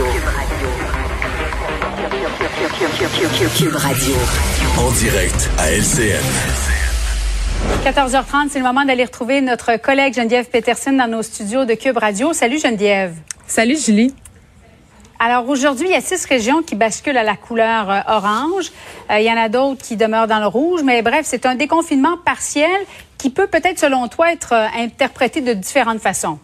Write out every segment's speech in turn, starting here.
Radio. Cube Radio. En direct à LCN. 14h30, c'est le moment d'aller retrouver notre collègue Geneviève Peterson dans nos studios de Cube Radio. Salut Geneviève. Salut Julie. Alors aujourd'hui, il y a six régions qui basculent à la couleur euh, orange. Euh, il y en a d'autres qui demeurent dans le rouge. Mais bref, c'est un déconfinement partiel qui peut peut-être, selon toi, être euh, interprété de différentes façons.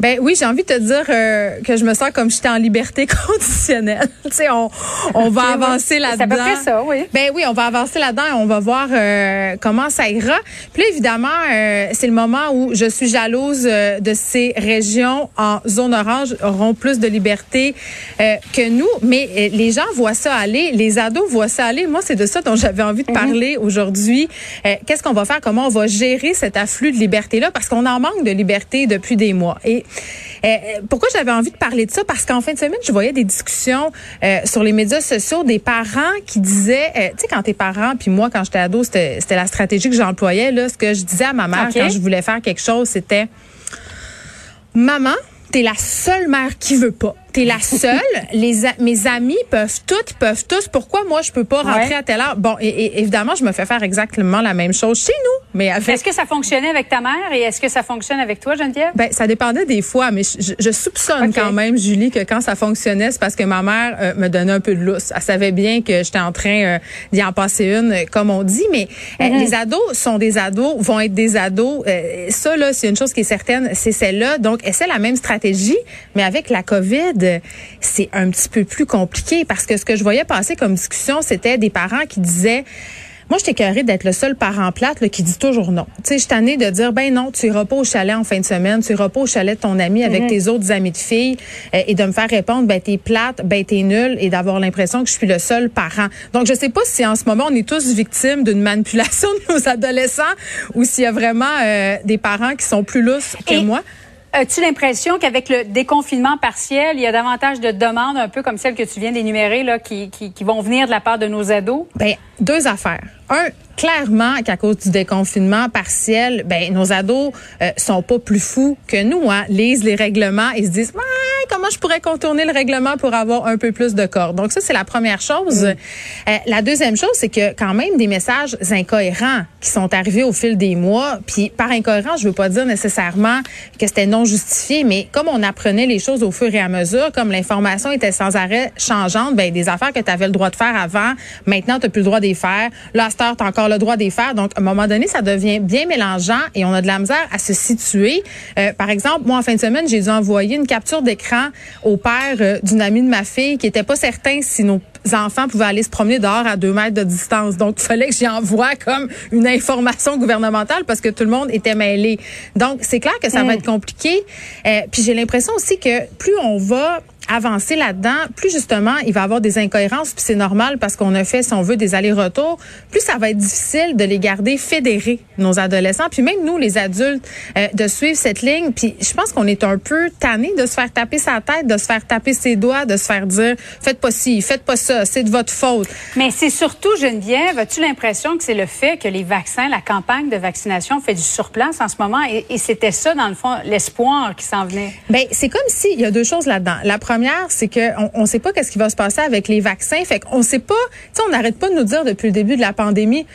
Ben oui, j'ai envie de te dire euh, que je me sens comme j'étais en liberté conditionnelle. tu sais, on, on va avancer là-dedans. C'est à peu près ça, oui. Ben oui, on va avancer là-dedans et on va voir euh, comment ça ira. Puis là, évidemment, euh, c'est le moment où je suis jalouse de ces régions en zone orange auront plus de liberté que nous. Mais les gens voient ça aller, les ados voient ça aller. Moi, c'est de ça dont j'avais envie de Mhm. parler aujourd'hui. Qu'est-ce qu'on va faire? Comment on va gérer cet afflux de liberté-là? Parce qu'on en manque de liberté depuis des mois. Et euh, pourquoi j'avais envie de parler de ça? Parce qu'en fin de semaine, je voyais des discussions euh, sur les médias sociaux des parents qui disaient, euh, tu sais, quand tes parents, puis moi, quand j'étais ado, c'était la stratégie que j'employais. Là, ce que je disais à ma mère quand je voulais faire quelque chose, c'était, maman, t'es la seule mère qui veut pas. T'es la seule. Les a- mes amis peuvent toutes, peuvent tous. Pourquoi moi je peux pas rentrer Ouais. à telle heure? Bon, et, et évidemment, je me fais faire exactement la même chose chez nous, mais avec Est-ce que ça fonctionnait avec ta mère et est-ce que ça fonctionne avec toi, Geneviève? ben, ça dépendait des fois, mais je, je soupçonne quand même, Julie, que quand ça fonctionnait, c'est parce que ma mère euh, me donnait un peu de lousse. Elle savait bien que j'étais en train euh, d'y en passer une, euh, comme on dit. Mais euh, Mm-hmm. les ados sont des ados, vont être des ados. Euh, ça, là, c'est une chose qui est certaine, c'est celle-là. Donc, c'est la même stratégie, mais avec la COVID, c'est un petit peu plus compliqué parce que ce que je voyais passer comme discussion, c'était des parents qui disaient... Moi, j'étais carré d'être le seul parent plate là, qui dit toujours non. Tu sais, je suis tannée de dire, ben non, tu iras pas au chalet en fin de semaine, tu iras pas au chalet de ton ami avec tes autres amis de filles euh, et de me faire répondre, ben t'es plate, ben t'es nul et d'avoir l'impression que je suis le seul parent. Donc, je sais pas si en ce moment, on est tous victimes d'une manipulation de nos adolescents ou s'il y a vraiment euh, des parents qui sont plus lousses que Et- moi. As-tu l'impression qu'avec le déconfinement partiel, il y a davantage de demandes, un peu comme celles que tu viens d'énumérer, là, qui, vont venir de la part de nos ados? Ben, deux affaires. Un, clairement qu'à cause du déconfinement partiel, ben nos ados euh, sont pas plus fous que nous, hein. Lisent les règlements et se disent Ouais, comment je pourrais contourner le règlement pour avoir un peu plus de corps. Donc ça c'est la première chose. Euh, la deuxième chose, c'est que quand même des messages incohérents qui sont arrivés au fil des mois. Puis par incohérent, je veux pas dire nécessairement que c'était non justifié, mais comme on apprenait les choses au fur et à mesure, comme l'information était sans arrêt changeante, ben des affaires que tu avais le droit de faire avant, maintenant tu plus le droit de les faire. Là, tu encore le droit de les faire. Donc, à un moment donné, ça devient bien mélangeant et on a de la misère à se situer. Euh, par exemple, moi, en fin de semaine, j'ai dû envoyer une capture d'écran au père euh, d'une amie de ma fille qui était pas certain si nos enfants pouvaient aller se promener dehors à deux mètres de distance. Donc, il fallait que j'y envoie comme une information gouvernementale parce que tout le monde était mêlé. Donc, c'est clair que ça va être compliqué. Euh, puis j'ai l'impression aussi que plus on va avancer là-dedans, plus justement, il va y avoir des incohérences, puis c'est normal parce qu'on a fait, si on veut, des allers-retours, plus ça va être difficile de les garder fédérés, nos adolescents, puis même nous, les adultes, euh, de suivre cette ligne. Puis je pense qu'on est un peu tanné de se faire taper sa tête, de se faire taper ses doigts, de se faire dire, faites pas ci, faites pas ça, c'est de votre faute. Mais c'est surtout, Geneviève, as-tu l'impression que c'est le fait que les vaccins, la campagne de vaccination fait du surplace en ce moment? Et, et c'était ça, dans le fond, l'espoir qui s'en venait? Ben c'est comme si il y a deux choses là-dedans. La première, c'est que on, sait pas qu'est-ce qui va se passer avec les vaccins. Fait qu'on sait pas. Tu on n'arrête pas de nous dire depuis le début de la pandémie.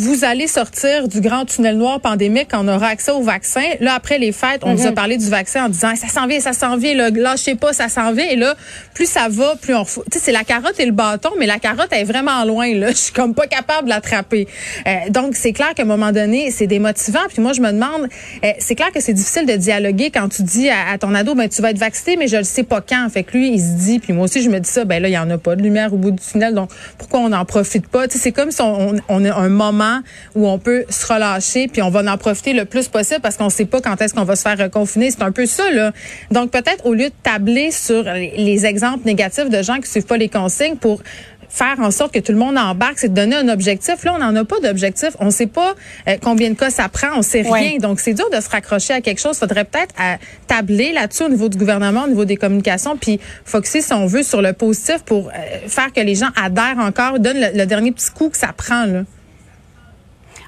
Vous allez sortir du grand tunnel noir pandémique quand on aura accès au vaccin. Là, après les fêtes, on nous a parlé du vaccin en disant ça s'en vient, ça s'en vient, là, lâchez pas, ça s'en vient. Et là, plus ça va, plus on. Tu sais, c'est la carotte et le bâton, mais la carotte elle est vraiment loin. Là, je suis comme pas capable de l'attraper. Euh, donc, c'est clair qu'à un moment donné, c'est démotivant. Puis moi, je me demande, euh, c'est clair que c'est difficile de dialoguer quand tu dis à, à ton ado, ben tu vas être vacciné, mais je le sais pas quand. Fait que lui, il se dit, puis moi aussi, je me dis ça, ben là, il y en a pas de lumière au bout du tunnel, donc pourquoi on n'en profite pas? Tu sais, c'est comme si on, on, on a un moment moment où on peut se relâcher, puis on va en profiter le plus possible parce qu'on sait pas quand est-ce qu'on va se faire reconfiner. C'est un peu ça, là. Donc, peut-être au lieu de tabler sur les exemples négatifs de gens qui suivent pas les consignes pour faire en sorte que tout le monde embarque, c'est de donner un objectif. Là, on n'en a pas d'objectif. On ne sait pas euh, combien de cas ça prend. On sait rien. Donc, c'est dur de se raccrocher à quelque chose. Il faudrait peut-être euh, tabler là-dessus au niveau du gouvernement, au niveau des communications, puis focuser, si on veut, sur le positif pour euh, faire que les gens adhèrent encore, donnent le, dernier petit coup que ça prend. Là.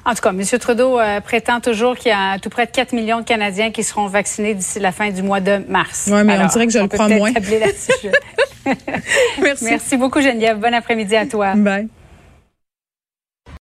En tout cas, M. Trudeau prétend toujours qu'il y a tout près de 4 millions de Canadiens qui seront vaccinés d'ici la fin du mois de mars. Oui, mais on dirait que je le crois moins. Merci. Merci beaucoup, Geneviève. Bon après-midi à toi. Bye.